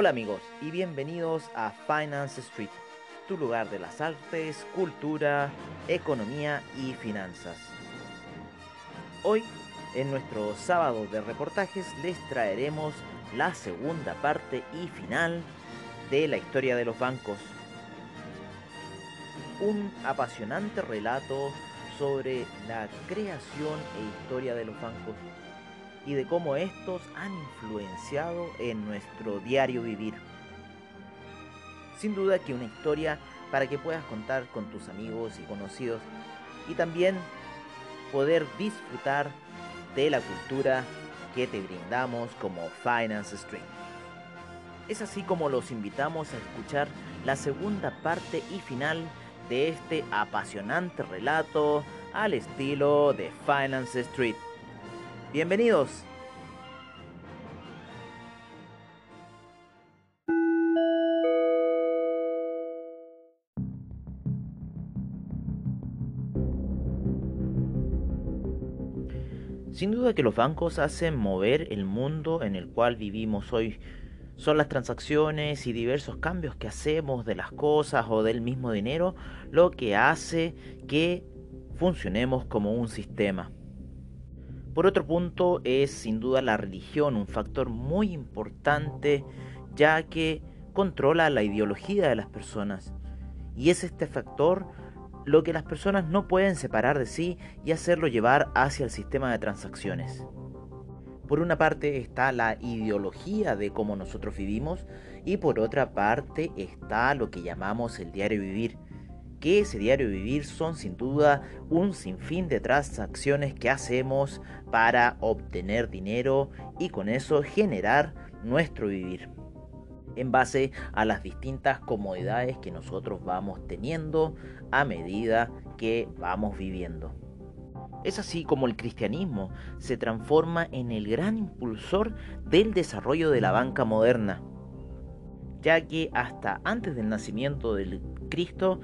Hola amigos y bienvenidos a Finance Street, tu lugar de las artes, cultura, economía y finanzas. Hoy, en nuestro sábado de reportajes, les traeremos la segunda parte y final de la historia de los bancos. Un apasionante relato sobre la creación e historia de los bancos y de cómo estos han influenciado en nuestro diario vivir. Sin duda que una historia para que puedas contar con tus amigos y conocidos y también poder disfrutar de la cultura que te brindamos como Finance Stream. Es así como los invitamos a escuchar la segunda parte y final de este apasionante relato al estilo de Finance Street. Bienvenidos. Sin duda que los bancos hacen mover el mundo en el cual vivimos hoy. Son las transacciones y diversos cambios que hacemos de las cosas o del mismo dinero lo que hace que funcionemos como un sistema. Por otro punto es sin duda la religión un factor muy importante ya que controla la ideología de las personas. Y es este factor lo que las personas no pueden separar de sí y hacerlo llevar hacia el sistema de transacciones. Por una parte está la ideología de cómo nosotros vivimos y por otra parte está lo que llamamos el diario vivir, que ese diario vivir son sin duda un sinfín de transacciones que hacemos para obtener dinero y con eso generar nuestro vivir en base a las distintas comodidades que nosotros vamos teniendo a medida que vamos viviendo. Es así como el cristianismo se transforma en el gran impulsor del desarrollo de la banca moderna, ya que hasta antes del nacimiento del Cristo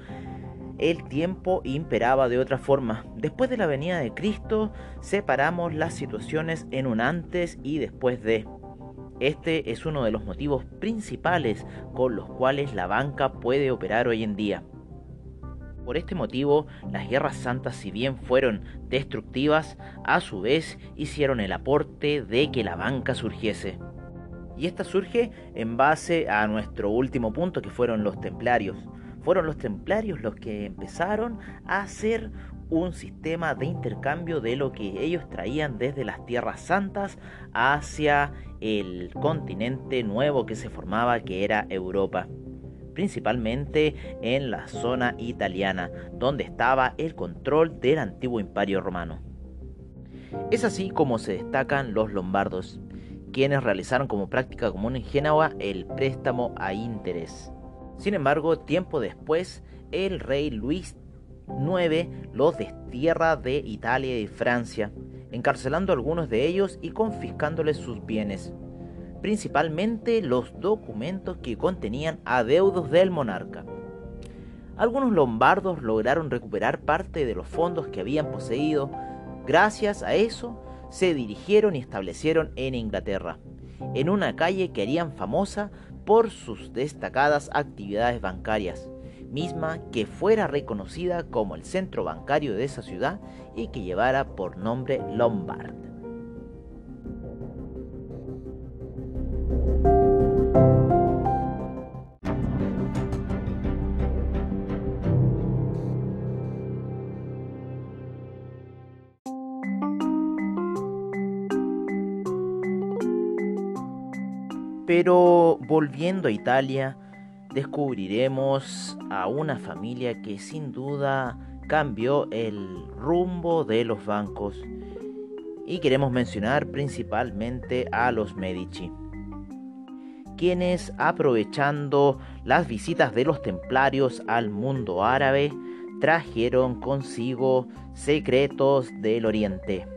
el tiempo imperaba de otra forma. Después de la venida de Cristo, separamos las situaciones en un antes y después de. Este es uno de los motivos principales con los cuales la banca puede operar hoy en día. Por este motivo, las guerras santas, si bien fueron destructivas, a su vez hicieron el aporte de que la banca surgiese. Y esta surge en base a nuestro último punto que fueron los templarios. Fueron los templarios los que empezaron a hacer un sistema de intercambio de lo que ellos traían desde las tierras santas hacia el continente nuevo que se formaba que era Europa principalmente en la zona italiana, donde estaba el control del antiguo imperio romano. Es así como se destacan los lombardos, quienes realizaron como práctica común en Génova el préstamo a interés. Sin embargo, tiempo después, el rey Luis IX los destierra de Italia y Francia, encarcelando a algunos de ellos y confiscándoles sus bienes, principalmente los documentos que contenían adeudos del monarca. Algunos lombardos lograron recuperar parte de los fondos que habían poseído. Gracias a eso, se dirigieron y establecieron en Inglaterra, en una calle que harían famosa por sus destacadas actividades bancarias, misma que fuera reconocida como el centro bancario de esa ciudad y que llevara por nombre Lombard. Pero volviendo a Italia, descubriremos a una familia que sin duda cambió el rumbo de los bancos y queremos mencionar principalmente a los Medici, quienes aprovechando las visitas de los templarios al mundo árabe trajeron consigo secretos del oriente.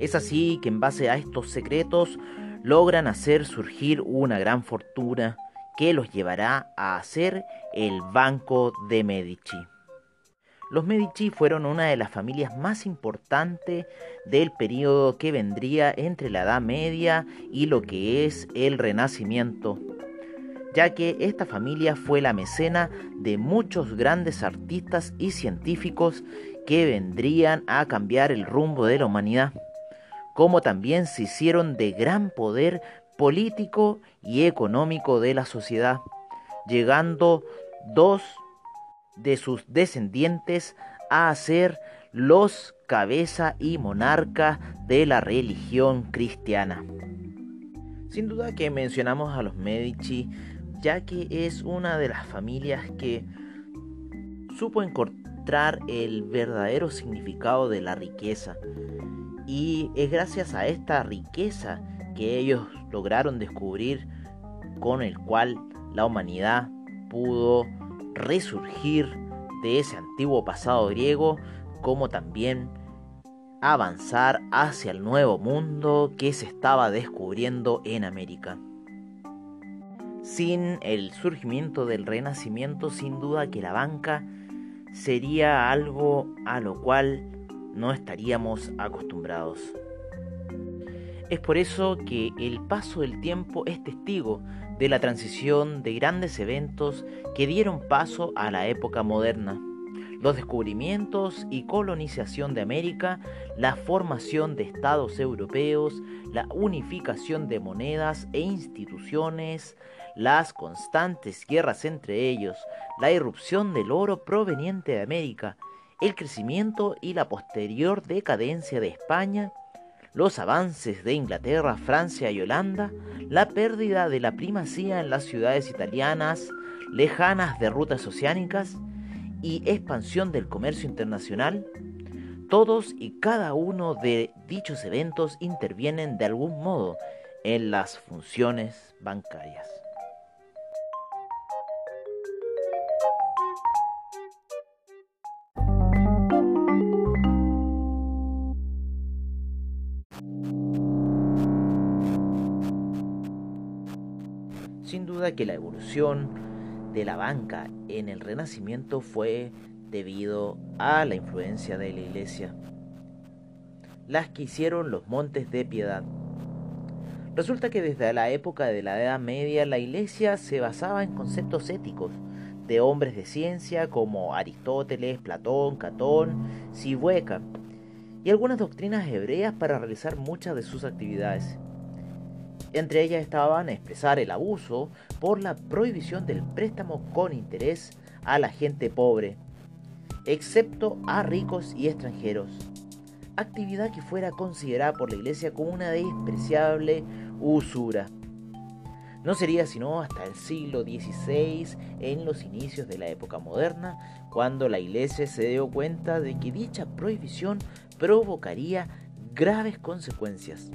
Es así que en base a estos secretos logran hacer surgir una gran fortuna que los llevará a hacer el Banco de Medici. Los Medici fueron una de las familias más importantes del periodo que vendría entre la Edad Media y lo que es el Renacimiento, ya que esta familia fue la mecena de muchos grandes artistas y científicos que vendrían a cambiar el rumbo de la humanidad, como también se hicieron de gran poder político y económico de la sociedad, llegando dos de sus descendientes a ser los cabeza y monarca de la religión cristiana. Sin duda que mencionamos a los Medici, ya que es una de las familias que supo encontrar el verdadero significado de la riqueza. Y es gracias a esta riqueza que ellos lograron descubrir con el cual la humanidad pudo resurgir de ese antiguo pasado griego, como también avanzar hacia el nuevo mundo que se estaba descubriendo en América. Sin el surgimiento del renacimiento, sin duda que la banca sería algo a lo cual no estaríamos acostumbrados. Es por eso que el paso del tiempo es testigo de la transición de grandes eventos que dieron paso a la época moderna. Los descubrimientos y colonización de América, la formación de estados europeos, la unificación de monedas e instituciones, las constantes guerras entre ellos, la irrupción del oro proveniente de América, el crecimiento y la posterior decadencia de España, los avances de Inglaterra, Francia y Holanda, la pérdida de la primacía en las ciudades italianas lejanas de rutas oceánicas y expansión del comercio internacional, todos y cada uno de dichos eventos intervienen de algún modo en las funciones bancarias. Que la evolución de la banca en el Renacimiento fue debido a la influencia de la iglesia, las que hicieron los montes de piedad. Resulta que desde la época de la Edad Media la iglesia se basaba en conceptos éticos de hombres de ciencia como Aristóteles, Platón, Catón, Sibueca y algunas doctrinas hebreas para realizar muchas de sus actividades. Entre ellas estaban expresar el abuso por la prohibición del préstamo con interés a la gente pobre, excepto a ricos y extranjeros, actividad que fuera considerada por la Iglesia como una despreciable usura. No sería sino hasta el siglo XVI, en los inicios de la época moderna, cuando la Iglesia se dio cuenta de que dicha prohibición provocaría graves consecuencias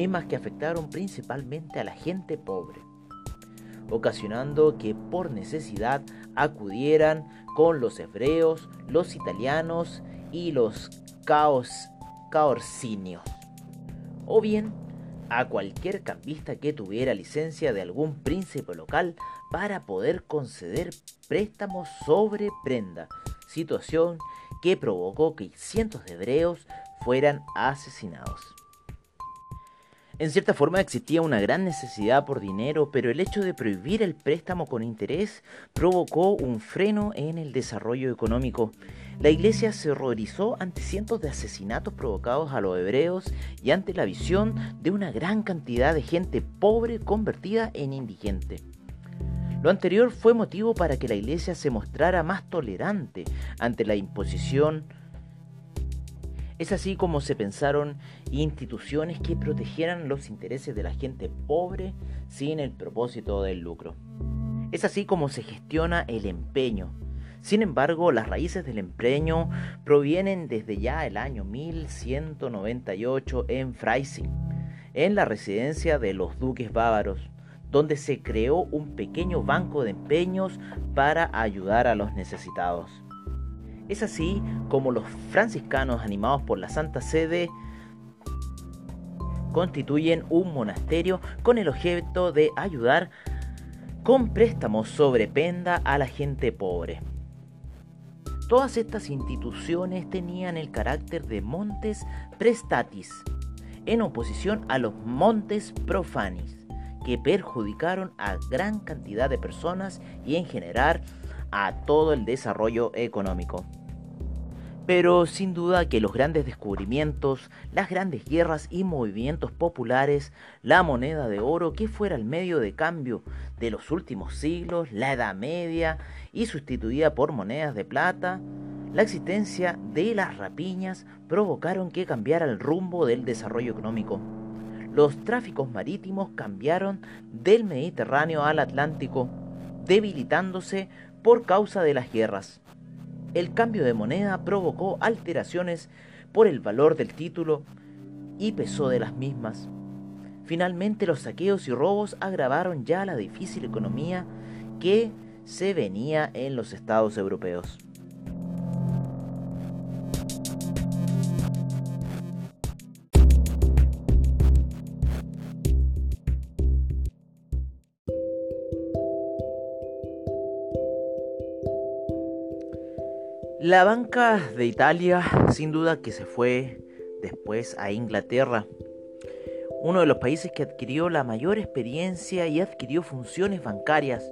mismas que afectaron principalmente a la gente pobre, ocasionando que por necesidad acudieran con los hebreos, los italianos y los caos, caorcinios, o bien a cualquier cambista que tuviera licencia de algún príncipe local para poder conceder préstamos sobre prenda, situación que provocó que cientos de hebreos fueran asesinados. En cierta forma existía una gran necesidad por dinero, pero el hecho de prohibir el préstamo con interés provocó un freno en el desarrollo económico. La iglesia se horrorizó ante cientos de asesinatos provocados a los hebreos y ante la visión de una gran cantidad de gente pobre convertida en indigente. Lo anterior fue motivo para que la iglesia se mostrara más tolerante ante la imposición es así como se pensaron instituciones que protegieran los intereses de la gente pobre sin el propósito del lucro. Es así como se gestiona el empeño. Sin embargo, las raíces del empeño provienen desde ya el año 1198 en Freising, en la residencia de los duques bávaros, donde se creó un pequeño banco de empeños para ayudar a los necesitados. Es así como los franciscanos, animados por la Santa Sede, constituyen un monasterio con el objeto de ayudar con préstamos sobre penda a la gente pobre. Todas estas instituciones tenían el carácter de montes prestatis, en oposición a los montes profanis, que perjudicaron a gran cantidad de personas y en general a todo el desarrollo económico. Pero sin duda que los grandes descubrimientos, las grandes guerras y movimientos populares, la moneda de oro que fuera el medio de cambio de los últimos siglos, la Edad Media y sustituida por monedas de plata, la existencia de las rapiñas provocaron que cambiara el rumbo del desarrollo económico. Los tráficos marítimos cambiaron del Mediterráneo al Atlántico, debilitándose por causa de las guerras. El cambio de moneda provocó alteraciones por el valor del título y peso de las mismas. Finalmente los saqueos y robos agravaron ya la difícil economía que se venía en los estados europeos. La banca de Italia sin duda que se fue después a Inglaterra, uno de los países que adquirió la mayor experiencia y adquirió funciones bancarias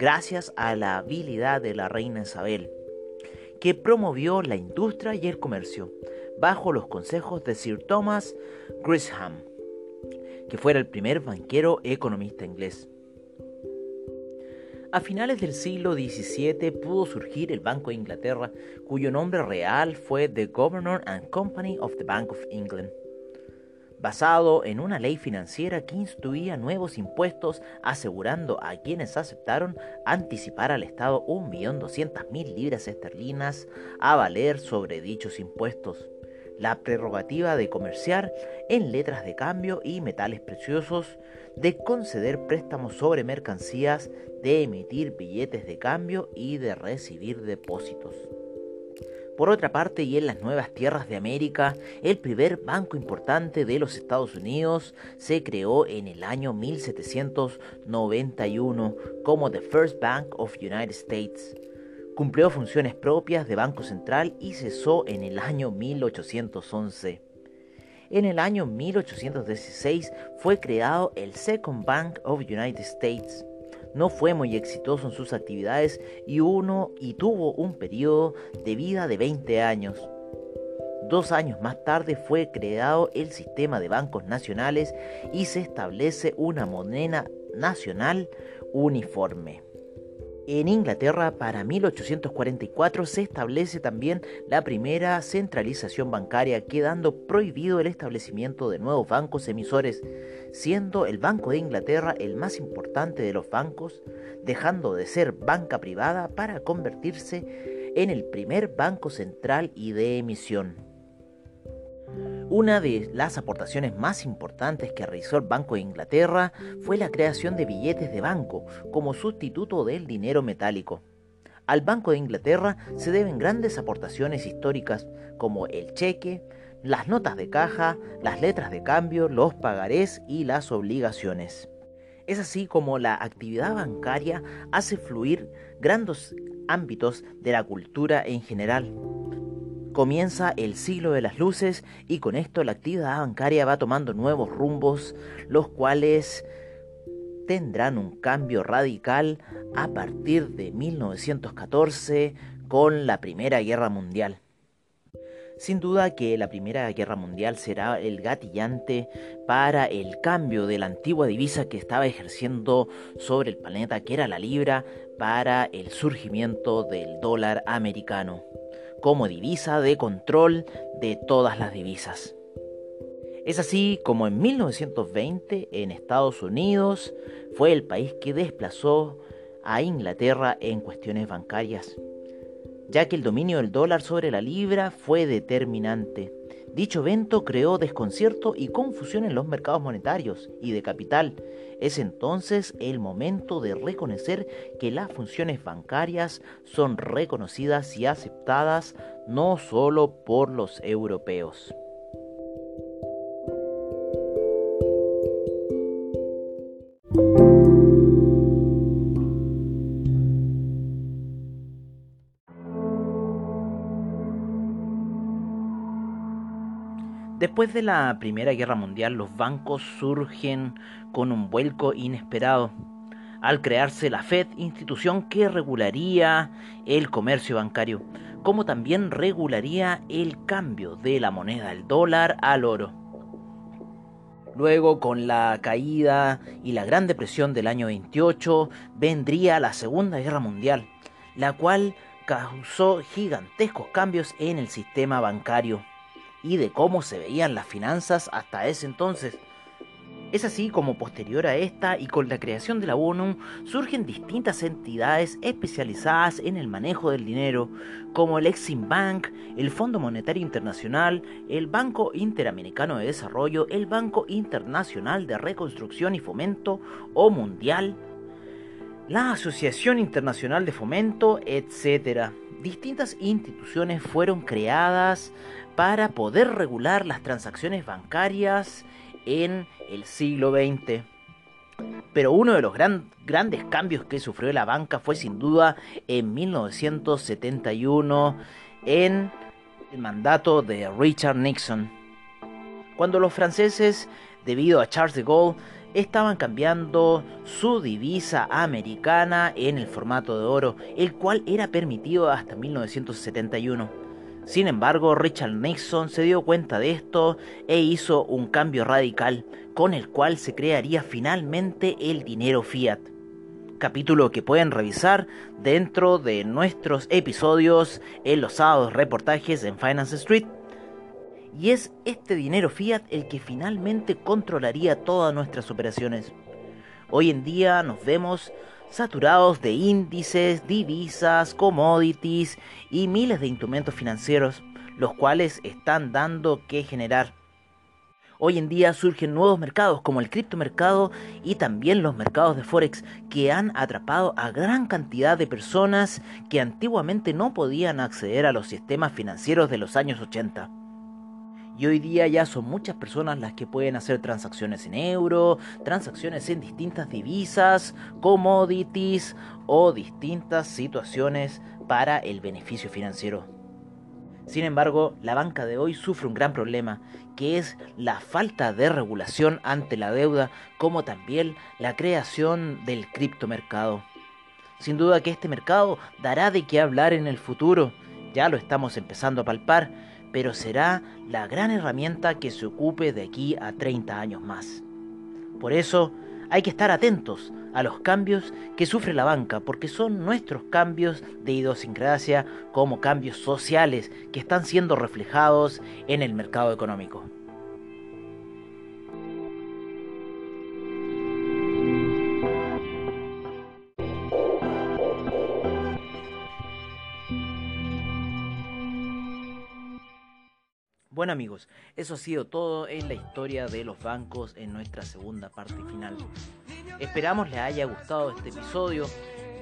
gracias a la habilidad de la reina Isabel, que promovió la industria y el comercio bajo los consejos de Sir Thomas Grisham, que fuera el primer banquero economista inglés. A finales del siglo XVII pudo surgir el Banco de Inglaterra, cuyo nombre real fue The Governor and Company of the Bank of England, basado en una ley financiera que instituía nuevos impuestos asegurando a quienes aceptaron anticipar al Estado 1.200.000 libras esterlinas a valer sobre dichos impuestos la prerrogativa de comerciar en letras de cambio y metales preciosos, de conceder préstamos sobre mercancías, de emitir billetes de cambio y de recibir depósitos. Por otra parte, y en las nuevas tierras de América, el primer banco importante de los Estados Unidos se creó en el año 1791 como The First Bank of United States Cumplió funciones propias de Banco Central y cesó en el año 1811. En el año 1816 fue creado el Second Bank of United States. No fue muy exitoso en sus actividades y, uno, y tuvo un periodo de vida de 20 años. Dos años más tarde fue creado el sistema de bancos nacionales y se establece una moneda nacional uniforme. En Inglaterra, para 1844, se establece también la primera centralización bancaria, quedando prohibido el establecimiento de nuevos bancos emisores, siendo el Banco de Inglaterra el más importante de los bancos, dejando de ser banca privada para convertirse en el primer banco central y de emisión. Una de las aportaciones más importantes que realizó el Banco de Inglaterra fue la creación de billetes de banco como sustituto del dinero metálico. Al Banco de Inglaterra se deben grandes aportaciones históricas como el cheque, las notas de caja, las letras de cambio, los pagarés y las obligaciones. Es así como la actividad bancaria hace fluir grandes ámbitos de la cultura en general. Comienza el siglo de las luces y con esto la actividad bancaria va tomando nuevos rumbos, los cuales tendrán un cambio radical a partir de 1914 con la Primera Guerra Mundial. Sin duda que la Primera Guerra Mundial será el gatillante para el cambio de la antigua divisa que estaba ejerciendo sobre el planeta, que era la libra, para el surgimiento del dólar americano como divisa de control de todas las divisas. Es así como en 1920 en Estados Unidos fue el país que desplazó a Inglaterra en cuestiones bancarias, ya que el dominio del dólar sobre la libra fue determinante. Dicho evento creó desconcierto y confusión en los mercados monetarios y de capital. Es entonces el momento de reconocer que las funciones bancarias son reconocidas y aceptadas no solo por los europeos. Después de la Primera Guerra Mundial, los bancos surgen con un vuelco inesperado. Al crearse la Fed, institución que regularía el comercio bancario, como también regularía el cambio de la moneda del dólar al oro. Luego, con la caída y la Gran Depresión del año 28, vendría la Segunda Guerra Mundial, la cual causó gigantescos cambios en el sistema bancario y de cómo se veían las finanzas hasta ese entonces. Es así como posterior a esta y con la creación de la ONU surgen distintas entidades especializadas en el manejo del dinero, como el Exim Bank, el Fondo Monetario Internacional, el Banco Interamericano de Desarrollo, el Banco Internacional de Reconstrucción y Fomento o Mundial, la Asociación Internacional de Fomento, etc. Distintas instituciones fueron creadas para poder regular las transacciones bancarias en el siglo XX. Pero uno de los grandes cambios que sufrió la banca fue sin duda en 1971 en el mandato de Richard Nixon. Cuando los franceses, debido a Charles de Gaulle, estaban cambiando su divisa americana en el formato de oro, el cual era permitido hasta 1971. Sin embargo, Richard Nixon se dio cuenta de esto e hizo un cambio radical con el cual se crearía finalmente el dinero fiat. Capítulo que pueden revisar dentro de nuestros episodios en los sábados reportajes en Finance Street. Y es este dinero fiat el que finalmente controlaría todas nuestras operaciones. Hoy en día nos vemos saturados de índices, divisas, commodities y miles de instrumentos financieros, los cuales están dando que generar. Hoy en día surgen nuevos mercados como el criptomercado y también los mercados de Forex que han atrapado a gran cantidad de personas que antiguamente no podían acceder a los sistemas financieros de los años 80. Y hoy día ya son muchas personas las que pueden hacer transacciones en euro, transacciones en distintas divisas, commodities o distintas situaciones para el beneficio financiero. Sin embargo, la banca de hoy sufre un gran problema, que es la falta de regulación ante la deuda, como también la creación del criptomercado. Sin duda que este mercado dará de qué hablar en el futuro, ya lo estamos empezando a palpar, pero será la gran herramienta que se ocupe de aquí a 30 años más. Por eso hay que estar atentos a los cambios que sufre la banca, porque son nuestros cambios de idiosincrasia como cambios sociales que están siendo reflejados en el mercado económico. Bueno amigos, eso ha sido todo en la historia de los bancos en nuestra segunda parte final. Esperamos les haya gustado este episodio,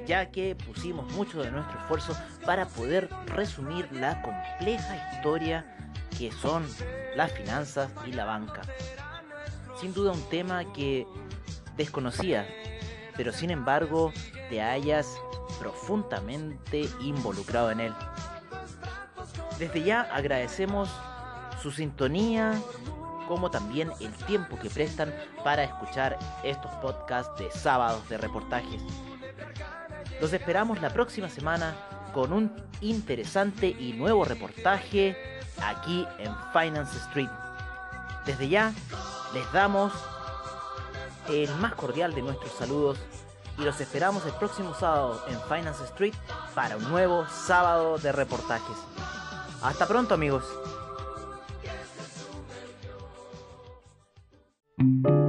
ya que pusimos mucho de nuestro esfuerzo para poder resumir la compleja historia que son las finanzas y la banca. Sin duda un tema que desconocía, pero sin embargo te hayas profundamente involucrado en él. Desde ya agradecemos su sintonía, como también el tiempo que prestan para escuchar estos podcasts de sábados de reportajes. Los esperamos la próxima semana con un interesante y nuevo reportaje aquí en Finance Street. Desde ya les damos el más cordial de nuestros saludos y los esperamos el próximo sábado en Finance Street para un nuevo sábado de reportajes. Hasta pronto amigos. Thank you.